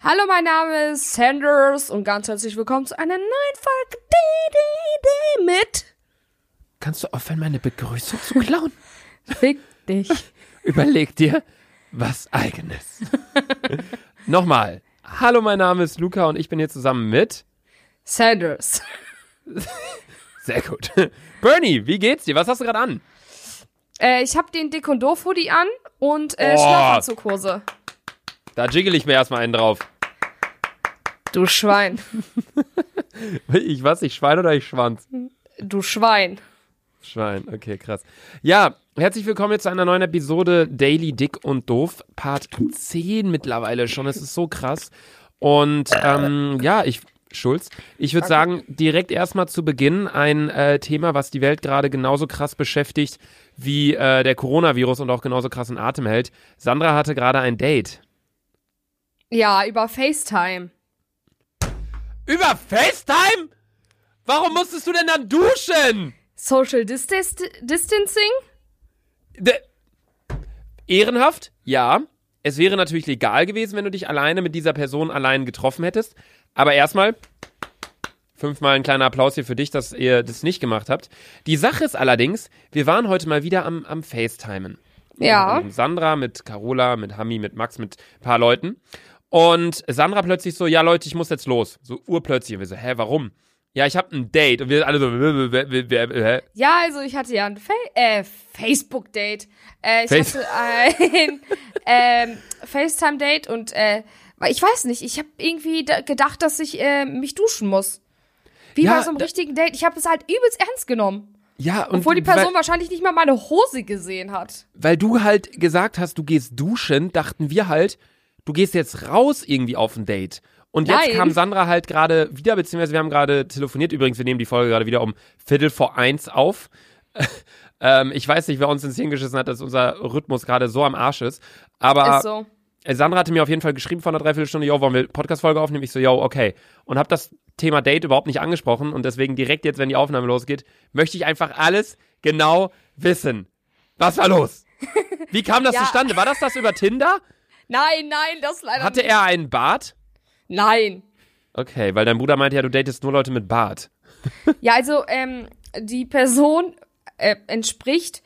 Hallo, mein Name ist Sanders und ganz herzlich willkommen zu einer neuen Folge DDD mit Kannst du aufhören, meine Begrüßung zu klauen? Fick dich. Überleg dir was Eigenes. Nochmal. Hallo, mein Name ist Luca und ich bin hier zusammen mit. Sanders. Sehr gut. Bernie, wie geht's dir? Was hast du gerade an? Äh, ich habe den Dick und Doof Hoodie an und äh, Oh. Schlafanzughose. Da jiggle ich mir erstmal einen drauf. Du Schwein. Ich was? Ich Schwein oder ich Schwanz? Du Schwein. Schwein, okay, krass. Ja, herzlich willkommen jetzt zu einer neuen Episode Daily Dick und Doof, Part 10 mittlerweile schon. Es ist so krass. Und ähm, ja, ich, Schulz, ich würde sagen, direkt erstmal zu Beginn ein äh, Thema, was die Welt gerade genauso krass beschäftigt wie äh, der Coronavirus und auch genauso krass in Atem hält. Sandra hatte gerade ein Date. Ja, über FaceTime. Über FaceTime? Warum musstest du denn dann duschen? Social Distas Distancing? De Ehrenhaft, ja. Es wäre natürlich legal gewesen, wenn du dich alleine mit dieser Person allein getroffen hättest. Aber erstmal, fünfmal ein kleiner Applaus hier für dich, dass ihr das nicht gemacht habt. Die Sache ist allerdings, wir waren heute mal wieder am, am FaceTimen. Ja. Mit Sandra, mit Carola, mit Hami, mit Max, mit ein paar Leuten. Und Sandra plötzlich so, ja Leute, ich muss jetzt los. So urplötzlich. Und wir so, hä, warum? Ja, ich habe ein Date. Und wir alle so, hä? Ja, also ich hatte ja ein Fa äh, Facebook-Date. Äh, ich Face- hatte ein ähm, FaceTime-Date und äh, weil ich weiß nicht, ich habe irgendwie da gedacht, dass ich äh, mich duschen muss. Wie Ja, bei so einem richtigen Date. Ich habe das halt übelst ernst genommen. Ja, und Obwohl die weil- Person wahrscheinlich nicht mal meine Hose gesehen hat. weil du halt gesagt hast, du gehst duschen, dachten wir halt, du gehst jetzt raus irgendwie auf ein Date. Und jetzt Nein. kam Sandra halt gerade wieder, beziehungsweise wir haben gerade telefoniert. Übrigens, wir nehmen die Folge gerade wieder um Viertel vor eins auf. ähm, ich weiß nicht, wer uns ins Hirn geschissen hat, dass unser Rhythmus gerade so am Arsch ist. Aber Ist so. äh, Sandra hatte mir auf jeden Fall geschrieben vor einer Dreiviertelstunde, yo, wollen wir Podcast-Folge aufnehmen? Ich so, yo, okay. Und habe das Thema Date überhaupt nicht angesprochen und deswegen direkt jetzt, wenn die Aufnahme losgeht, möchte ich einfach alles genau wissen. Was war los? Wie kam das Ja. zustande? War das das über Tinder? Nein, nein, das leider Hatte nicht. er einen Bart? Nein. Okay, weil dein Bruder meinte ja, du datest nur Leute mit Bart. Ja, also ähm, die Person äh, entspricht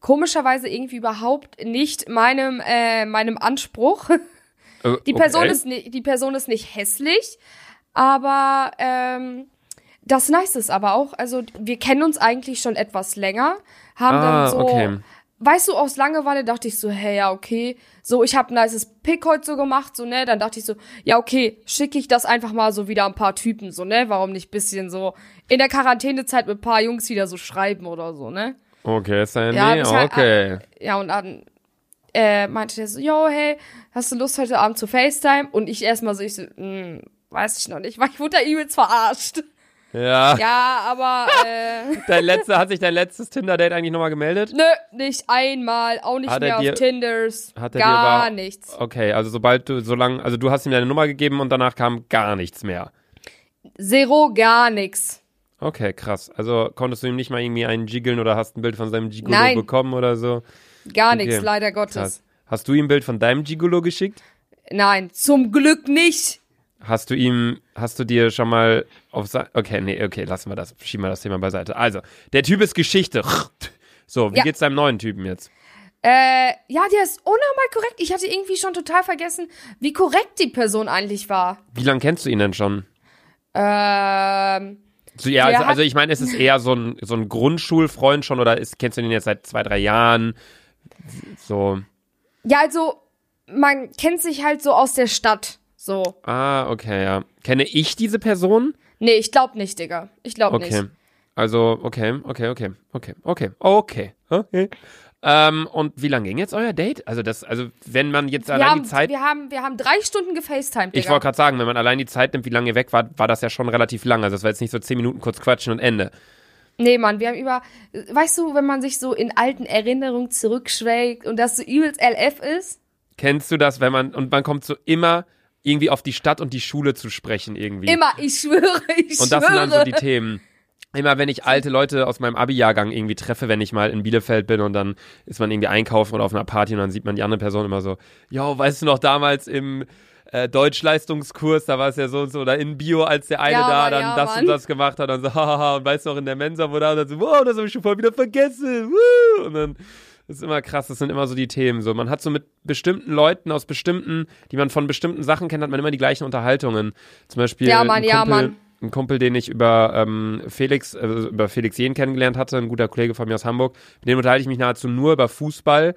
komischerweise irgendwie überhaupt nicht meinem äh, meinem Anspruch. Äh, Die Person okay. ist die Person ist nicht hässlich, aber ähm, das Nice ist aber auch, also wir kennen uns eigentlich schon etwas länger, haben Ah, dann so, okay. Weißt du, aus Langeweile dachte ich so, hey, ja, okay, so, ich habe ein nices Pick heute so gemacht, so, ne, dann dachte ich so, ja, okay, schicke ich das einfach mal so wieder ein paar Typen, so, ne, warum nicht bisschen so in der Quarantänezeit mit ein paar Jungs wieder so schreiben oder so, ne. Okay, Sandy, Ja, ich halt- okay. Ja, und dann äh, meinte der so, yo, hey, hast du Lust heute Abend zu FaceTime? Und ich erstmal so, ich so, hm, weiß ich noch nicht, weil ich wurde da übelst verarscht. Ja. Ja, aber äh, Dein letzter, hat sich dein letztes Tinder-Date eigentlich nochmal gemeldet? nö, nicht einmal, auch nicht Hat mehr dir- auf Tinders, hat er dir gar aber- nichts. Okay, also sobald du, solange, also du hast ihm deine Nummer gegeben und danach kam gar nichts mehr. Zero, gar nichts. Okay, krass. Also konntest du ihm nicht mal irgendwie einen jiggeln oder hast ein Bild von seinem Gigolo Nein. bekommen oder so? Gar Okay, nichts, leider Gottes. Krass. Hast du ihm ein Bild von deinem Gigolo geschickt? Nein, zum Glück nicht. Hast du ihm, hast du dir schon mal auf sein, okay, nee, okay, lassen wir das, schieben wir das Thema beiseite. Also, der Typ ist Geschichte. So, wie Ja. geht's deinem neuen Typen jetzt? Äh, ja, der ist unnormal korrekt. Ich hatte irgendwie schon total vergessen, wie korrekt die Person eigentlich war. Wie lange kennst du ihn denn schon? Ähm, So, ja, also, also ich meine, ist es eher so ein, so ein Grundschulfreund schon oder ist, kennst du ihn jetzt seit zwei, drei Jahren? So, Ja, also man kennt sich halt so aus der Stadt. So. ah, okay, ja. Kenne ich diese Person? Nee, ich glaub nicht, Digga. Ich glaub Okay. nicht. Also, okay, okay, okay, okay, okay, okay, okay. Ähm, und wie lange ging jetzt euer Date? Also das, also wenn man jetzt Wir allein haben, die Zeit, wir, haben, wir haben drei Stunden gefacetimed, ich wollte gerade sagen, wenn man allein die Zeit nimmt, wie lange ihr weg war, war das ja schon relativ lang. Also das war jetzt nicht so zehn Minuten kurz quatschen und Ende. nee, Mann, wir haben über, weißt du, wenn man sich so in alten Erinnerungen zurückschwelgt und das so übelst LF ist? Kennst du das, wenn man, und man kommt so immer irgendwie auf die Stadt und die Schule zu sprechen irgendwie. Immer, ich schwöre, ich Und das schwöre. sind dann so die Themen. Immer wenn ich alte Leute aus meinem Abi-Jahrgang irgendwie treffe, wenn ich mal in Bielefeld bin und dann ist man irgendwie einkaufen oder auf einer Party und dann sieht man die andere Person immer so, yo, weißt du noch damals im äh, Deutschleistungskurs, da war es ja so und so, oder in Bio, als der eine Ja, da Mann, dann ja, das Mann. und das gemacht hat, dann so, hahaha, und weißt du auch in der Mensa, wo da, und dann so, wow, das habe ich schon voll wieder vergessen, woo! und dann, das ist immer krass, das sind immer so die Themen, so, man hat so mit bestimmten Leuten aus bestimmten, die man von bestimmten Sachen kennt, hat man immer die gleichen Unterhaltungen, zum Beispiel Ja, Mann, ein ja, Kumpel, Mann. ein Kumpel, den ich über ähm, Felix, äh, über Felix Jehn kennengelernt hatte, ein guter Kollege von mir aus Hamburg, mit dem unterhalte ich mich nahezu nur über Fußball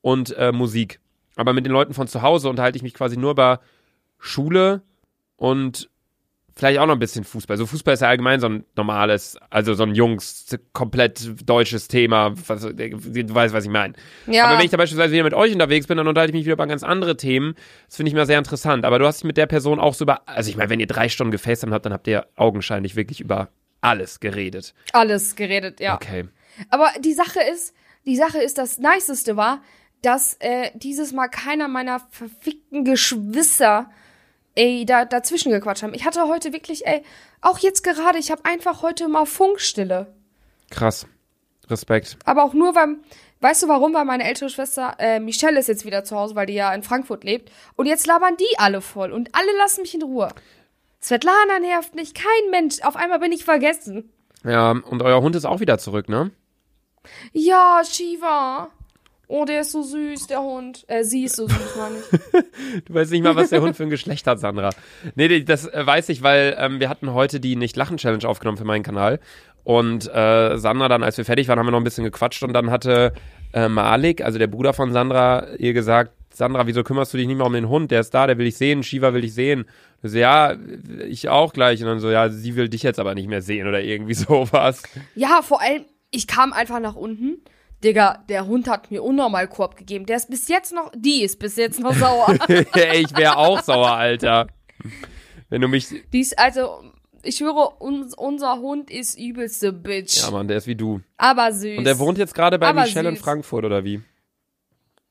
und äh, Musik. Aber mit den Leuten von zu Hause unterhalte ich mich quasi nur über Schule und vielleicht auch noch ein bisschen Fußball. So Fußball ist ja allgemein so ein normales, also so ein Jungs, komplett deutsches Thema. Was, du weißt, was ich meine. Ja. Aber wenn ich da beispielsweise wieder mit euch unterwegs bin, dann unterhalte ich mich wieder über ganz andere Themen. Das finde ich mal sehr interessant. Aber du hast dich mit der Person auch so über, also ich meine, wenn ihr drei Stunden gefacetimed habt, dann habt ihr augenscheinlich wirklich über alles geredet. Alles geredet, ja. Okay. Aber die Sache ist, die Sache ist, das Niceste war, dass äh, dieses Mal keiner meiner verfickten Geschwister ey, da dazwischen gequatscht haben. Ich hatte heute wirklich, ey, auch jetzt gerade, ich habe einfach heute mal Funkstille. Krass. Respekt. Aber auch nur, weil, weißt du warum? Weil meine ältere Schwester äh, Michelle ist jetzt wieder zu Hause, weil die ja in Frankfurt lebt. Und jetzt labern die alle voll und alle lassen mich in Ruhe. Svetlana nervt nicht, kein Mensch. Auf einmal bin ich vergessen. Ja, und euer Hund ist auch wieder zurück, ne? Ja, Shiva. Oh, der ist so süß, der Hund. Äh, sie ist so süß, meine ich. Du weißt nicht mal, was der Hund für ein Geschlecht hat, Sandra. Nee, das äh, weiß ich, weil ähm, wir hatten heute die Nicht-Lachen-Challenge aufgenommen für meinen Kanal. Und äh, Sandra dann, als wir fertig waren, haben wir noch ein bisschen gequatscht und dann hatte äh, Malik, also der Bruder von Sandra, ihr gesagt, Sandra, wieso kümmerst du dich nicht mehr um den Hund? Der ist da, der will dich sehen, Shiva will dich sehen. Und so, ja, ich auch gleich. Und dann so, ja, sie will dich jetzt aber nicht mehr sehen oder irgendwie sowas. Ja, vor allem, ich kam einfach nach unten. Digga, der Hund hat mir unnormal Korb gegeben. Der ist bis jetzt noch, die ist bis jetzt noch sauer. Ich wäre auch sauer, Alter. Wenn du mich. die ist, also, ich schwöre, uns, unser Hund ist übelste Bitch. Ja, Mann, der ist wie du. Aber süß. Und der wohnt jetzt gerade bei Aber Michelle in süß. Frankfurt, oder wie?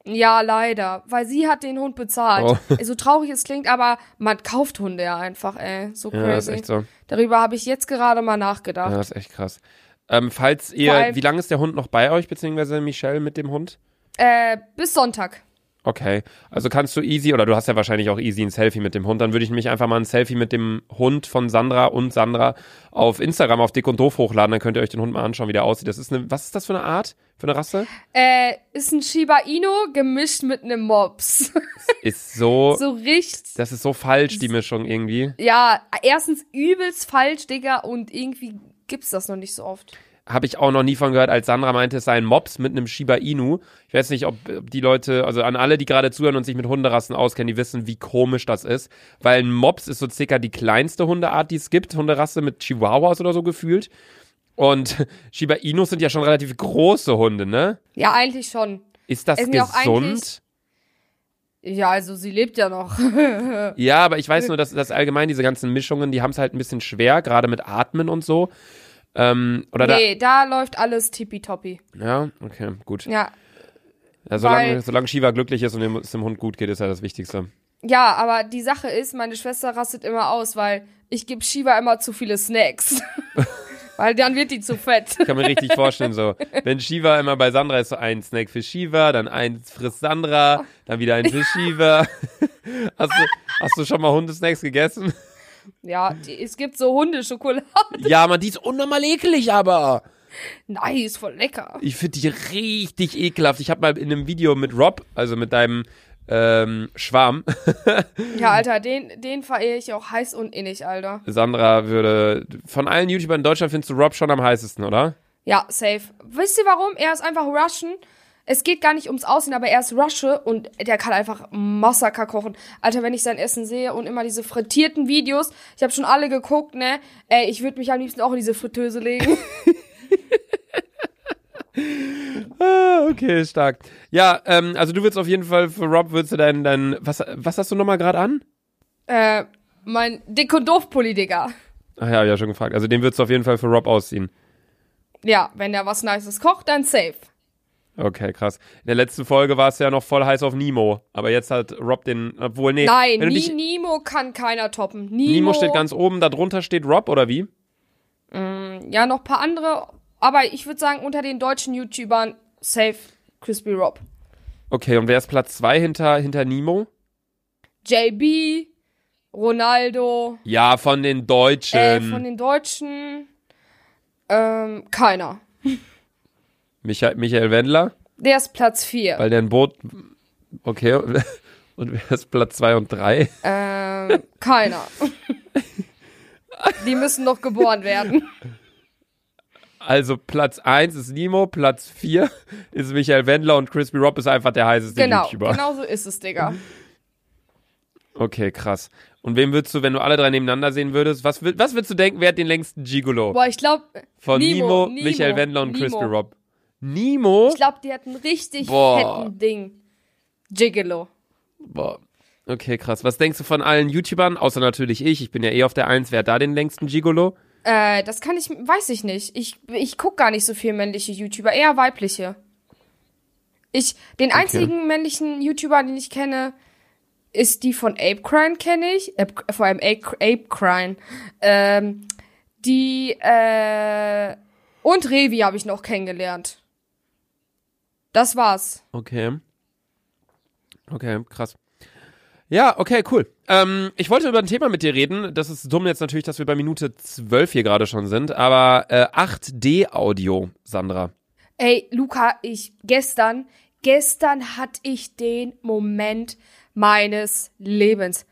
Ja, leider. Weil sie hat den Hund bezahlt. Oh. So traurig es klingt, aber man kauft Hunde ja einfach, ey. So Ja, das ist crazy. echt so. Darüber habe ich jetzt gerade mal nachgedacht. Ja, das ist echt krass. Ähm, falls ihr, allem- wie lange ist der Hund noch bei euch, beziehungsweise Michelle mit dem Hund? Äh, bis Sonntag. Okay, also kannst du easy, oder du hast ja wahrscheinlich auch easy ein Selfie mit dem Hund, dann würde ich mich einfach mal ein Selfie mit dem Hund von Sandra und Sandra auf Instagram auf Dick und Doof hochladen, dann könnt ihr euch den Hund mal anschauen, wie der aussieht. Das ist eine, was ist das für eine Art, für eine Rasse? Äh, ist ein Shiba Inu gemischt mit einem Mops. Ist so, so richtig. das ist so falsch, die Mischung irgendwie. Ja, erstens übelst falsch, Digga, und irgendwie gibt's das noch nicht so oft. Habe ich auch noch nie von gehört, als Sandra meinte, es sei ein Mops mit einem Shiba Inu. Ich weiß nicht, ob, die Leute, also an alle, die gerade zuhören und sich mit Hunderassen auskennen, die wissen, wie komisch das ist. Weil ein Mops ist so circa die kleinste Hundeart, die es gibt. Hunderasse mit Chihuahuas oder so gefühlt. Und Shiba Inus sind ja schon relativ große Hunde, ne? Ja, eigentlich schon. Ist das gesund? Ja, also sie lebt ja noch. Ja, aber ich weiß nur, dass, dass allgemein diese ganzen Mischungen, die haben es halt ein bisschen schwer, gerade mit Atmen und so. Ähm, oder nee, da läuft alles tippitoppi. da. Ja, okay, gut. Ja. Ja, solange, weil- solange Shiva glücklich ist und dem, es dem Hund gut geht, ist ja das Wichtigste. Ja, aber die Sache ist, meine Schwester rastet immer aus, weil ich gebe Shiva immer zu viele Snacks. weil dann wird die zu fett. Ich kann mir richtig vorstellen, so, wenn Shiva immer bei Sandra ist, so ein Snack für Shiva, dann eins frisst Sandra, dann wieder ein für Shiva. Hast du, hast du schon mal Hundesnacks gegessen? Ja, die, es gibt so Hundeschokolade. Ja, man, die ist unnormal eklig, aber. Nice, voll lecker. Ich finde die richtig ekelhaft. Ich habe mal in einem Video mit Rob, also mit deinem ähm, Schwarm, Ja, Alter, den, den verehre ich auch heiß und innig, Alter. Sandra würde, von allen YouTubern in Deutschland findest du Rob schon am heißesten, oder? Ja, safe. Wisst ihr warum? Er ist einfach Russian. Es geht gar nicht ums Aussehen, aber er ist Rusche und der kann einfach Massaker kochen. Alter, wenn ich sein Essen sehe und immer diese frittierten Videos, ich habe schon alle geguckt, ne? Ey, ich würde mich am liebsten auch in diese Fritteuse legen. Ah, okay, stark. Ja, ähm, also du würdest auf jeden Fall für Rob würdest du dein, dein was, was hast du nochmal gerade an? äh, mein Dick und Doof-Pulli, Digga. Ach ja, hab ich ja schon gefragt. Also den würdest du auf jeden Fall für Rob ausziehen. Ja, wenn er was Nices kocht, dann safe. Okay, krass. In der letzten Folge war es ja noch voll heiß auf Nemo. Aber jetzt hat Rob den, obwohl, nee. Nein, wenn du Ni dich, Nemo kann keiner toppen. Nemo, Nemo steht ganz oben, da drunter steht Rob, oder wie? Ja, noch paar andere, aber ich würde sagen, unter den deutschen YouTubern safe Crispy Rob. Okay, und wer ist Platz zwei hinter, hinter Nemo? JB, Ronaldo, Ja, von den Deutschen. äh, von den Deutschen, ähm, keiner. Michael, Michael Wendler, Der ist Platz 4. weil der ein Boot. Okay. Und wer ist Platz 2 und 3? Ähm, keiner. Die müssen noch geboren werden. Also Platz 1 ist Nemo, Platz 4 ist Michael Wendler und Crispy Rob ist einfach der heißeste Genau, YouTuber. genau so ist es, Digga. Okay, krass. Und wem würdest du, wenn du alle drei nebeneinander sehen würdest, was, was würdest du denken, wer hat den längsten Gigolo? Boah, ich glaube, Von Nemo, Nemo, Nemo, Michael Wendler und Nemo. Crispy Rob. Nemo? ich glaube, die hatten richtig Boah. fetten Ding. Gigolo. Boah. Okay, krass. Was denkst du von allen YouTubern? Außer natürlich ich. Ich bin ja eh auf der Eins. Wer hat da den längsten Gigolo? Äh, das kann ich, weiß ich nicht. Ich, ich guck gar nicht so viel männliche YouTuber, eher weibliche. Ich, den einzigen männlichen YouTuber, den ich kenne, ist die von Apecrine, kenne ich. Äh, vor allem Ape- Apecrine. Ähm, die, äh, und Revi habe ich noch kennengelernt. Das war's. Okay. Okay, krass. Ja, okay, cool. Ähm, ich wollte über ein Thema mit dir reden. Das ist dumm jetzt natürlich, dass wir bei Minute 12 hier gerade schon sind. Aber äh, 8D-Audio, Sandra. Ey, Luca, ich gestern, gestern hatte ich den Moment meines Lebens.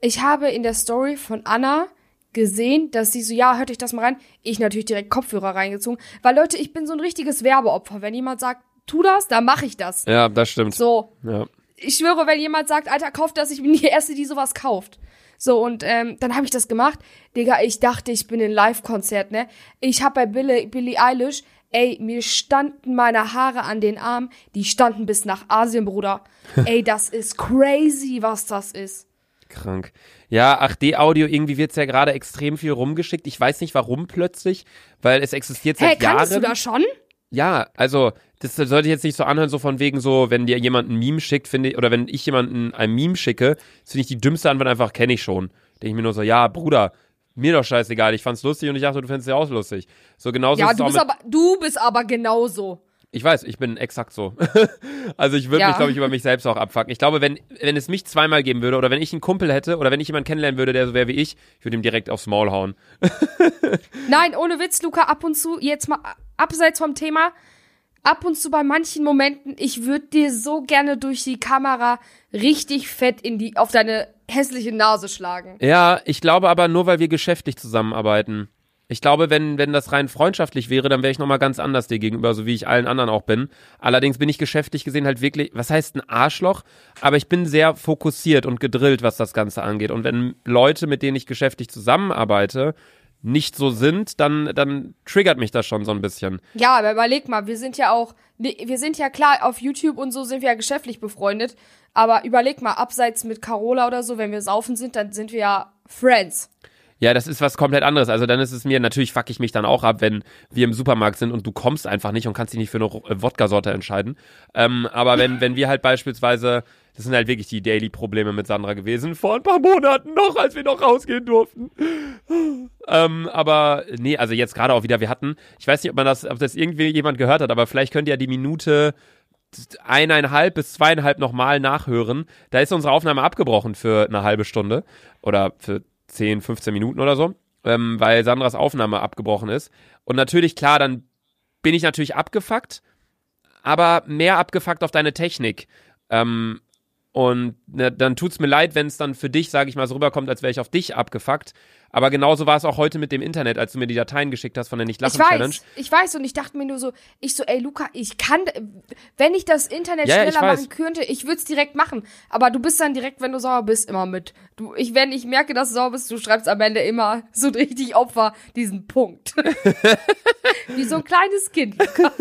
Ich habe in der Story von Anna gesehen, dass sie so, ja, hört euch das mal rein. Ich natürlich direkt Kopfhörer reingezogen. Weil Leute, ich bin so ein richtiges Werbeopfer. Wenn jemand sagt, tu das, dann mache ich das. Ja, das stimmt. So, Ja. Ich schwöre, wenn jemand sagt, Alter, kauf das, ich bin die Erste, die sowas kauft. So, und ähm, dann habe ich das gemacht. Digga, ich dachte, ich bin in Live-Konzert, ne? Ich hab bei Billie, Billie Eilish, ey, mir standen meine Haare an den Armen, die standen bis nach Asien, Bruder. ey, das ist crazy, was das ist. Krank. Ja, 8D-Audio, irgendwie wird's ja gerade extrem viel rumgeschickt. Ich weiß nicht warum plötzlich, weil es existiert seit Jahren. kanntest du das schon? Ja, also das sollte jetzt nicht so anhören, so von wegen so, wenn dir jemand ein Meme schickt, finde ich, oder wenn ich jemanden ein Meme schicke, das finde ich die dümmste Antwort einfach, kenne ich schon. Denke ich mir nur so, ja, Bruder, mir doch scheißegal, ich fand's lustig und ich dachte, du findest es ja auch lustig. So genauso Ja, du bist, aber, du bist aber genauso. ich weiß, ich bin exakt so. also ich würde Ja. mich, glaube ich, über mich selbst auch abfucken. Ich glaube, wenn, wenn es mich zweimal geben würde, oder wenn ich einen Kumpel hätte, oder wenn ich jemanden kennenlernen würde, der so wäre wie ich, ich würde ihm direkt aufs Maul hauen. Nein, ohne Witz, Luca, ab und zu, jetzt mal abseits vom Thema, ab und zu bei manchen Momenten, ich würde dir so gerne durch die Kamera richtig fett in die, auf deine hässliche Nase schlagen. Ja, ich glaube aber nur, weil wir geschäftlich zusammenarbeiten. Ich glaube, wenn, wenn das rein freundschaftlich wäre, dann wäre ich nochmal ganz anders dir gegenüber, so wie ich allen anderen auch bin. Allerdings bin ich geschäftlich gesehen halt wirklich, was heißt ein Arschloch? Aber ich bin sehr fokussiert und gedrillt, was das Ganze angeht. Und wenn Leute, mit denen ich geschäftlich zusammenarbeite, nicht so sind, dann, dann triggert mich das schon so ein bisschen. Ja, aber überleg mal, wir sind ja auch, wir sind ja klar, auf YouTube und so sind wir ja geschäftlich befreundet, aber überleg mal, abseits mit Carola oder so, wenn wir saufen sind, dann sind wir ja Friends. Ja, das ist was komplett anderes. Also dann ist es mir, natürlich fuck ich mich dann auch ab, wenn wir im Supermarkt sind und du kommst einfach nicht und kannst dich nicht für eine äh, Wodka-Sorte entscheiden. Ähm, aber wenn, wenn wir halt beispielsweise, das sind halt wirklich die Daily-Probleme mit Sandra gewesen, vor ein paar Monaten noch, als wir noch rausgehen durften. ähm, aber nee, also jetzt gerade auch wieder, wir hatten, ich weiß nicht, ob man das, ob das irgendwie jemand gehört hat, aber vielleicht könnt ihr ja die Minute eineinhalb bis zweieinhalb nochmal nachhören. Da ist unsere Aufnahme abgebrochen für eine halbe Stunde oder für 10, 15 Minuten oder so, ähm, weil Sandras Aufnahme abgebrochen ist. Und natürlich, klar, dann bin ich natürlich abgefuckt, aber mehr abgefuckt auf deine Technik. Ähm, und ne, dann tut's mir leid, wenn es dann für dich, sage ich mal, so rüberkommt, als wäre ich auf dich abgefuckt. Aber genauso war es auch heute mit dem Internet, als du mir die Dateien geschickt hast von der Ich Nicht-Lachen-Challenge. weiß, ich weiß und ich dachte mir nur so, ich so, ey Luca, ich kann, wenn ich das Internet Ja, ich schneller machen könnte, ich würde es direkt machen. Aber du bist dann direkt, wenn du sauer bist, immer mit. Du, ich, wenn ich merke, dass du sauer bist, du schreibst am Ende immer so richtig Opfer diesen Punkt. Wie so ein kleines Kind, Luca.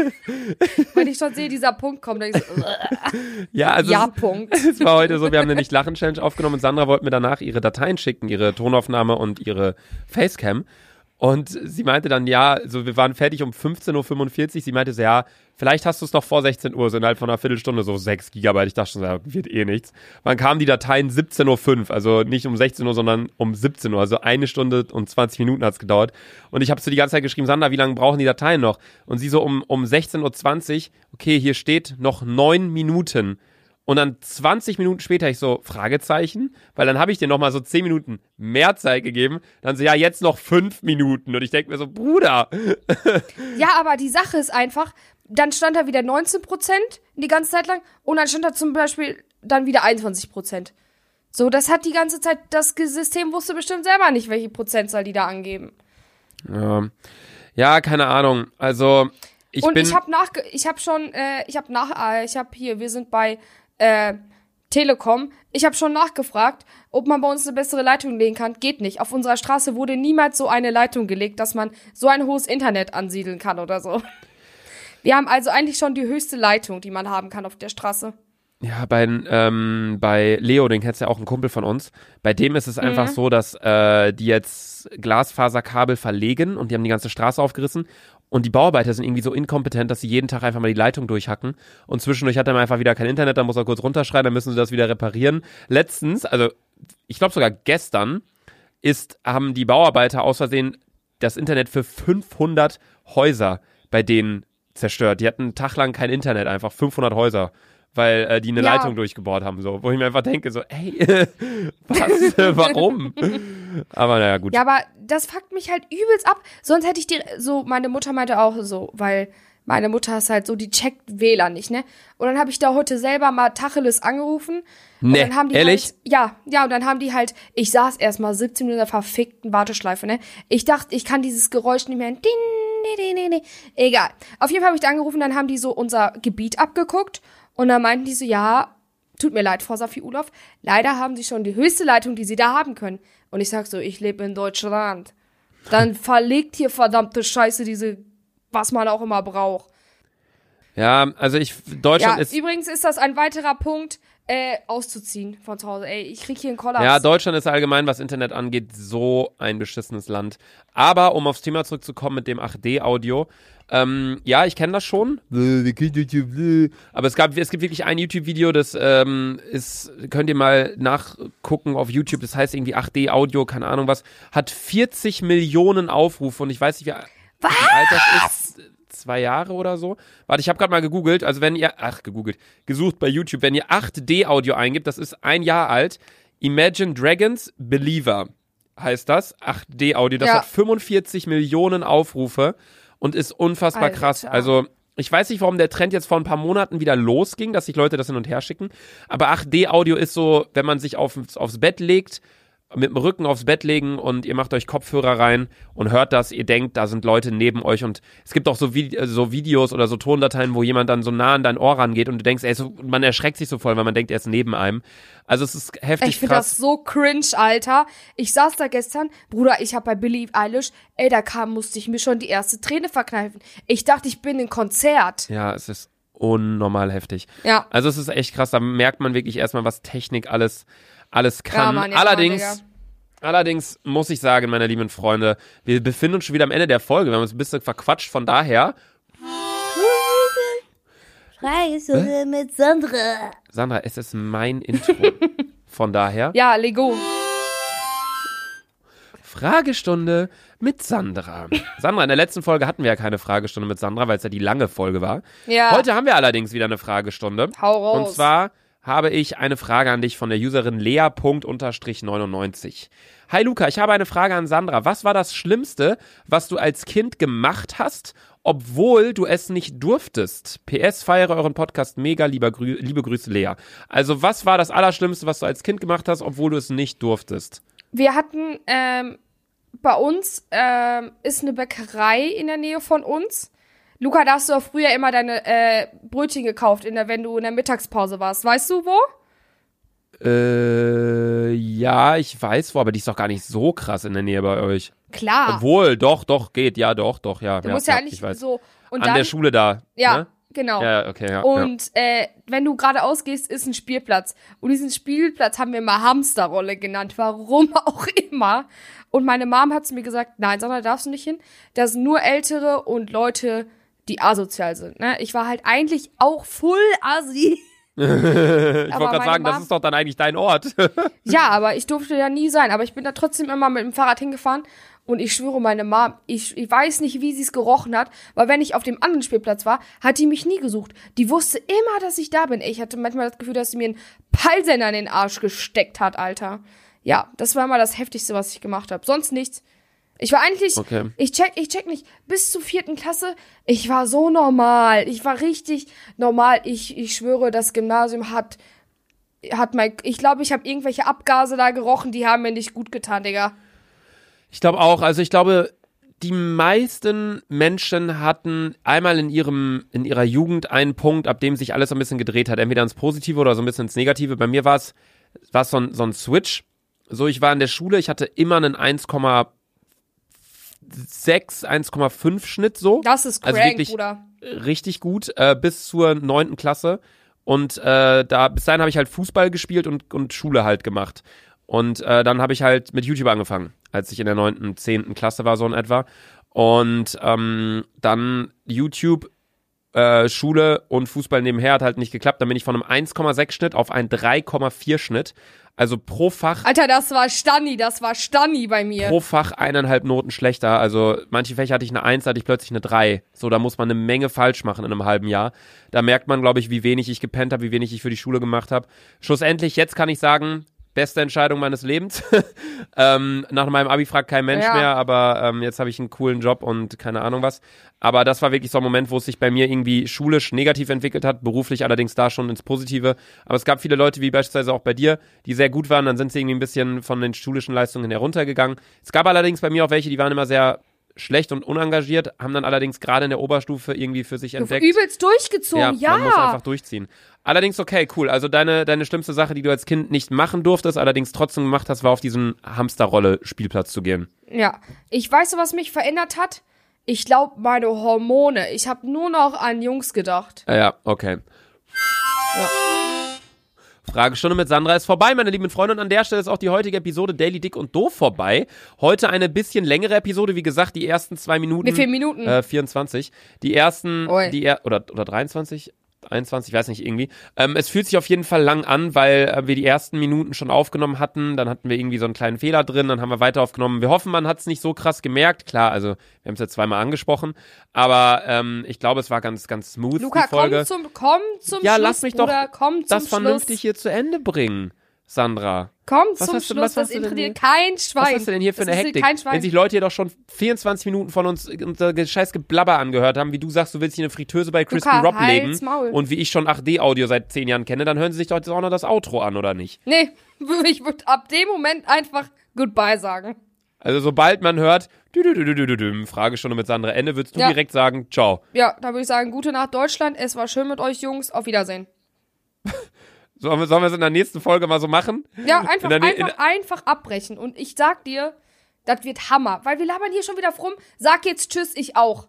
wenn ich schon sehe, dieser Punkt kommt, dann ich so, Ja, also ja, es- Punkt. Es war heute so, wir haben eine Nicht-Lachen-Challenge aufgenommen und Sandra wollte mir danach ihre Dateien schicken, ihre Tonaufnahme und ihre Facecam. Und sie meinte dann, ja, so wir waren fertig um 15.45 Uhr. Sie meinte so, ja, vielleicht hast du es noch vor 16 Uhr, so innerhalb von einer Viertelstunde, so 6 Gigabyte. Ich dachte schon, ja, wird eh nichts. Dann kamen die Dateien 17.05 Uhr, also nicht um 16 Uhr, sondern um 17 Uhr. Also eine Stunde und 20 Minuten hat's gedauert. Und ich habe so die ganze Zeit geschrieben, Sandra, wie lange brauchen die Dateien noch? Und sie so um, um 16.20 Uhr, okay, hier steht noch neun Minuten. Und dann 20 Minuten später ich so, Fragezeichen, weil dann habe ich dir nochmal so 10 Minuten mehr Zeit gegeben. Dann so, ja, jetzt noch 5 Minuten. Und ich denke mir so, Bruder. Ja, aber die Sache ist einfach, dann stand da wieder 19 Prozent die ganze Zeit lang und dann stand da zum Beispiel dann wieder 21 Prozent. So, das hat die ganze Zeit, das System wusste bestimmt selber nicht, welche Prozentzahl die da angeben. Ja, ja keine Ahnung. Also, ich und bin. ich habe nach, ich habe schon, äh, ich habe nach, äh, ich habe hier, wir sind bei äh, Telekom. Ich habe schon nachgefragt, ob man bei uns eine bessere Leitung legen kann. Geht nicht. Auf unserer Straße wurde niemals so eine Leitung gelegt, dass man so ein hohes Internet ansiedeln kann oder so. Wir haben also eigentlich schon die höchste Leitung, die man haben kann auf der Straße. Ja, bei, ähm, bei Leo, den kennst du ja auch ein Kumpel von uns. Bei dem ist es einfach Mhm. so, dass äh, die jetzt Glasfaserkabel verlegen und die haben die ganze Straße aufgerissen. Und die Bauarbeiter sind irgendwie so inkompetent, dass sie jeden Tag einfach mal die Leitung durchhacken. Und zwischendurch hat er mal einfach wieder kein Internet, dann muss er kurz runterschreien, dann müssen sie das wieder reparieren. Letztens, also ich glaube sogar gestern, ist, haben die Bauarbeiter aus Versehen das Internet für 500 Häuser bei denen zerstört. Die hatten einen Tag lang kein Internet, einfach 500 Häuser, weil äh, die eine Ja. Leitung durchgebohrt haben, so. Wo ich mir einfach denke, so, ey, was, äh, warum? Aber naja, gut. Ja, aber das fuckt mich halt übelst ab. Sonst hätte ich dir so, meine Mutter meinte auch so, weil meine Mutter ist halt so, die checkt WLAN nicht, ne? Und dann habe ich da heute selber mal Tacheles angerufen. Und Nee, dann haben die ehrlich? Halt, ja, ja, und dann haben die halt, ich saß erstmal 17 Minuten in der verfickten Warteschleife, ne? Ich dachte, ich kann dieses Geräusch nicht mehr. Din, din, din, din, din. Egal. Auf jeden Fall habe ich da angerufen, dann haben die so unser Gebiet abgeguckt und dann meinten die so, ja, tut mir leid, Frau Safi Ulof, leider haben sie schon die höchste Leitung, die sie da haben können. Und ich sag so, ich lebe in Deutschland. Dann verlegt hier verdammte Scheiße diese, was man auch immer braucht. Ja, also ich, Deutschland Ja, ist, übrigens ist das ein weiterer Punkt, äh, auszuziehen von zu Hause. Ey, ich krieg hier einen Kollaps. ja, Deutschland ist allgemein, was Internet angeht, so ein beschissenes Land. Aber um aufs Thema zurückzukommen mit dem 8D-Audio, ähm, ja, ich kenne das schon. Aber es gab, es gibt wirklich ein YouTube-Video, das ähm, ist, könnt ihr mal nachgucken auf YouTube. Das heißt irgendwie 8D-Audio, keine Ahnung was, hat 40 Millionen Aufrufe und ich weiß nicht, wie, wie alt das ist. Zwei Jahre oder so. Warte, ich habe gerade mal gegoogelt. Also wenn ihr, ach gegoogelt, gesucht bei YouTube, wenn ihr 8D-Audio eingibt, das ist ein Jahr alt. Imagine Dragons Believer heißt das. 8D-Audio. Das Ja. hat 45 Millionen Aufrufe und ist unfassbar Alter. krass. Also ich weiß nicht, warum der Trend jetzt vor ein paar Monaten wieder losging, dass sich Leute das hin und her schicken. Aber 8D-Audio ist so, wenn man sich auf, aufs Bett legt, mit dem Rücken aufs Bett legen und ihr macht euch Kopfhörer rein und hört das, ihr denkt, da sind Leute neben euch und es gibt auch so, Vi äh, so Videos oder so Tondateien, wo jemand dann so nah an dein Ohr rangeht und du denkst, ey, so, man erschreckt sich so voll, weil man denkt, er ist neben einem. Also es ist heftig Ich finde das so cringe, Alter. Ich saß da gestern, Bruder, ich hab bei Billie Eilish, ey, da kam, musste ich mir schon die erste Träne verkneifen. Ich dachte, ich bin in Konzert. Ja, es ist unnormal heftig. Ja. Also es ist echt krass, da merkt man wirklich erstmal, was Technik alles, alles kann. Mann, ja, allerdings, Mann, allerdings muss ich sagen, meine lieben Freunde, wir befinden uns schon wieder am Ende der Folge. Wir haben uns ein bisschen verquatscht, von daher, Freistunde mit Sandra. Sandra, es ist mein Intro. Von daher, Ja, Lego. Fragestunde mit Sandra. Sandra, in der letzten Folge hatten wir ja keine Fragestunde mit Sandra, weil es ja die lange Folge war. Ja. Heute haben wir allerdings wieder eine Fragestunde. Hau raus. Und zwar habe ich eine Frage an dich von der Userin Lea.99. Hi Luca, ich habe eine Frage an Sandra. Was war das Schlimmste, was du als Kind gemacht hast, obwohl du es nicht durftest? PS, feiere euren Podcast mega, lieber Grü liebe Grüße Lea. Also was war das Allerschlimmste, was du als Kind gemacht hast, obwohl du es nicht durftest? Wir hatten, ähm, bei uns ähm, ist eine Bäckerei in der Nähe von uns. Luca, da hast du auch früher immer deine äh, Brötchen gekauft, in der, wenn du in der Mittagspause warst. Weißt du wo? Äh, ja, ich weiß wo, aber die ist doch gar nicht so krass in der Nähe bei euch. Klar. Obwohl, doch, doch, geht, ja, doch, doch, ja. du ja, musst ja ja, eigentlich so. Und An dann, der Schule da. Ja, Ne? genau. Ja, ja, okay, ja. ja. Und äh, wenn du geradeaus gehst, ist ein Spielplatz. Und diesen Spielplatz haben wir mal Hamsterrolle genannt. Warum auch immer. Und meine Mom hat zu mir gesagt, nein, Sandra, darfst du nicht hin. Da sind nur Ältere und Leute, die asozial sind. Ne? Ich war halt eigentlich auch full assi. Ich wollte gerade sagen, das Mom- ist doch dann eigentlich dein Ort. Ja, aber ich durfte ja nie sein. Aber ich bin da trotzdem immer mit dem Fahrrad hingefahren. Und ich schwöre, meine Mom, ich, ich weiß nicht, wie sie es gerochen hat, weil wenn ich auf dem anderen Spielplatz war, hat die mich nie gesucht. Die wusste immer, dass ich da bin. Ich hatte manchmal das Gefühl, dass sie mir einen Peilsender in den Arsch gesteckt hat, Alter. Ja, das war mal das Heftigste, was ich gemacht habe. Sonst nichts. Ich war eigentlich, Okay. ich check, ich check nicht, bis zur vierten Klasse, ich war so normal. Ich war richtig normal. Ich, ich schwöre, das Gymnasium hat, hat mein, ich glaube, ich habe irgendwelche Abgase da gerochen, die haben mir nicht gut getan, Digga. Ich glaube auch, also ich glaube, die meisten Menschen hatten einmal in ihrem, in ihrer Jugend einen Punkt, ab dem sich alles so ein bisschen gedreht hat. Entweder ins Positive oder so ein bisschen ins Negative. Bei mir war es, war es so ein, so ein Switch. So, ich war in der Schule, ich hatte immer einen 1,6, 1,5 Schnitt so. Das ist crank, Also wirklich- Bruder. richtig gut äh, bis zur neunten Klasse und äh, da bis dahin habe ich halt Fußball gespielt und, und Schule halt gemacht und äh, dann habe ich halt mit YouTube angefangen, als ich in der neunten, zehnten Klasse war so in etwa und ähm, dann YouTube äh, Schule und Fußball nebenher hat halt nicht geklappt. Dann bin ich von einem 1,6 Schnitt auf einen 3,4 Schnitt. Also pro Fach Alter, das war Stanni, das war Stanni bei mir. pro Fach eineinhalb Noten schlechter. Also manche Fächer hatte ich eine Eins, hatte ich plötzlich eine Drei. So, da muss man eine Menge falsch machen in einem halben Jahr. Da merkt man, glaube ich, wie wenig ich gepennt habe, wie wenig ich für die Schule gemacht habe. Schlussendlich, jetzt kann ich sagen, beste Entscheidung meines Lebens. ähm, nach meinem Abi fragt kein Mensch Ja. mehr, aber ähm, jetzt habe ich einen coolen Job und keine Ahnung was. Aber das war wirklich so ein Moment, wo es sich bei mir irgendwie schulisch negativ entwickelt hat, beruflich allerdings da schon ins Positive. Aber es gab viele Leute, wie beispielsweise auch bei dir, die sehr gut waren, dann sind sie irgendwie ein bisschen von den schulischen Leistungen heruntergegangen. Es gab allerdings bei mir auch welche, die waren immer sehr schlecht und unengagiert, haben dann allerdings gerade in der Oberstufe irgendwie für sich entdeckt. übelst durchgezogen, ja. Man muss einfach durchziehen. Allerdings, okay, cool. Also deine, deine schlimmste Sache, die du als Kind nicht machen durftest, allerdings trotzdem gemacht hast, war auf diesen Hamsterrolle-Spielplatz zu gehen. Ja, ich weiß, was mich verändert hat. Ich glaube, meine Hormone. Ich habe nur noch an Jungs gedacht. Ja, ja, okay. Ja. Fragestunde mit Sandra ist vorbei, meine lieben Freunde. Und an der Stelle ist auch die heutige Episode Daily Dick und Doof vorbei. Heute eine bisschen längere Episode. Wie gesagt, die ersten zwei Minuten. Wie viele Minuten? Äh, 24. Die ersten, die er oder, oder 23? 21, ich weiß nicht, irgendwie. Ähm, es fühlt sich auf jeden Fall lang an, weil äh, wir die ersten Minuten schon aufgenommen hatten. Dann hatten wir irgendwie so einen kleinen Fehler drin, dann haben wir weiter aufgenommen. Wir hoffen, man hat es nicht so krass gemerkt. Klar, also wir haben es jetzt zweimal angesprochen. Aber ähm, ich glaube, es war ganz, ganz smooth, Luca, die Folge. komm zum, komm zum Ja, Schluss, lass mich doch Bruder, komm zum das vernünftig Schluss. hier zu Ende bringen, Sandra. Komm Was zum Schluss, was das interessiert kein Schwein. Was hast du denn hier für Das eine Hektik? Kein Schwein. Wenn sich Leute hier doch schon 24 Minuten von uns unser scheiß Geblabber angehört haben, wie du sagst, du willst hier eine Fritteuse bei Crispy Rob legen Maul. und wie ich schon 8D-Audio seit 10 Jahren kenne, dann hören sie sich doch jetzt auch noch das Outro an, oder nicht? nee, ich würde ab dem Moment einfach Goodbye sagen. Also sobald man hört, dü -dü -dü -dü, Fragestunde mit Sandra Ende, würdest du Ja. direkt sagen, ciao. Ja, da würde ich sagen, gute Nacht Deutschland. Es war schön mit euch, Jungs. Auf Wiedersehen. Sollen wir, sollen wir es in der nächsten Folge mal so machen? Ja, einfach, einfach, einfach abbrechen. Und ich sag dir, das wird Hammer. Weil wir labern hier schon wieder rum. Sag jetzt Tschüss, ich auch.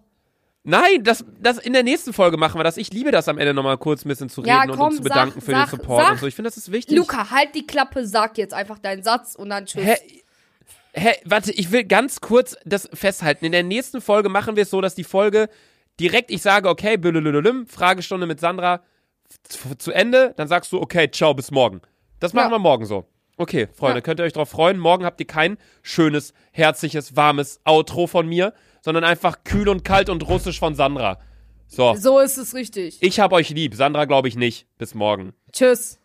Nein, das, das in der nächsten Folge machen wir das. Ich liebe das am Ende nochmal kurz ein bisschen zu reden Ja, und komm, uns zu bedanken sag- für den sag- Support sag. und so. Ich finde, das ist wichtig. Luca, halt die Klappe, sag jetzt einfach deinen Satz und dann Tschüss. Hä? Hä, warte, ich will ganz kurz das festhalten. In der nächsten Folge machen wir es so, dass die Folge direkt, ich sage, okay, blülülülüm, Fragestunde mit Sandra zu, zu Ende, dann sagst du, okay, ciao, bis morgen. Das machen Ja. wir morgen so. Okay, Freunde, Ja. könnt ihr euch drauf freuen. Morgen habt ihr kein schönes, herzliches, warmes Outro von mir, sondern einfach kühl und kalt und russisch von Sandra. So, So ist es richtig. ich hab euch lieb, Sandra glaube ich nicht. Bis morgen. Tschüss.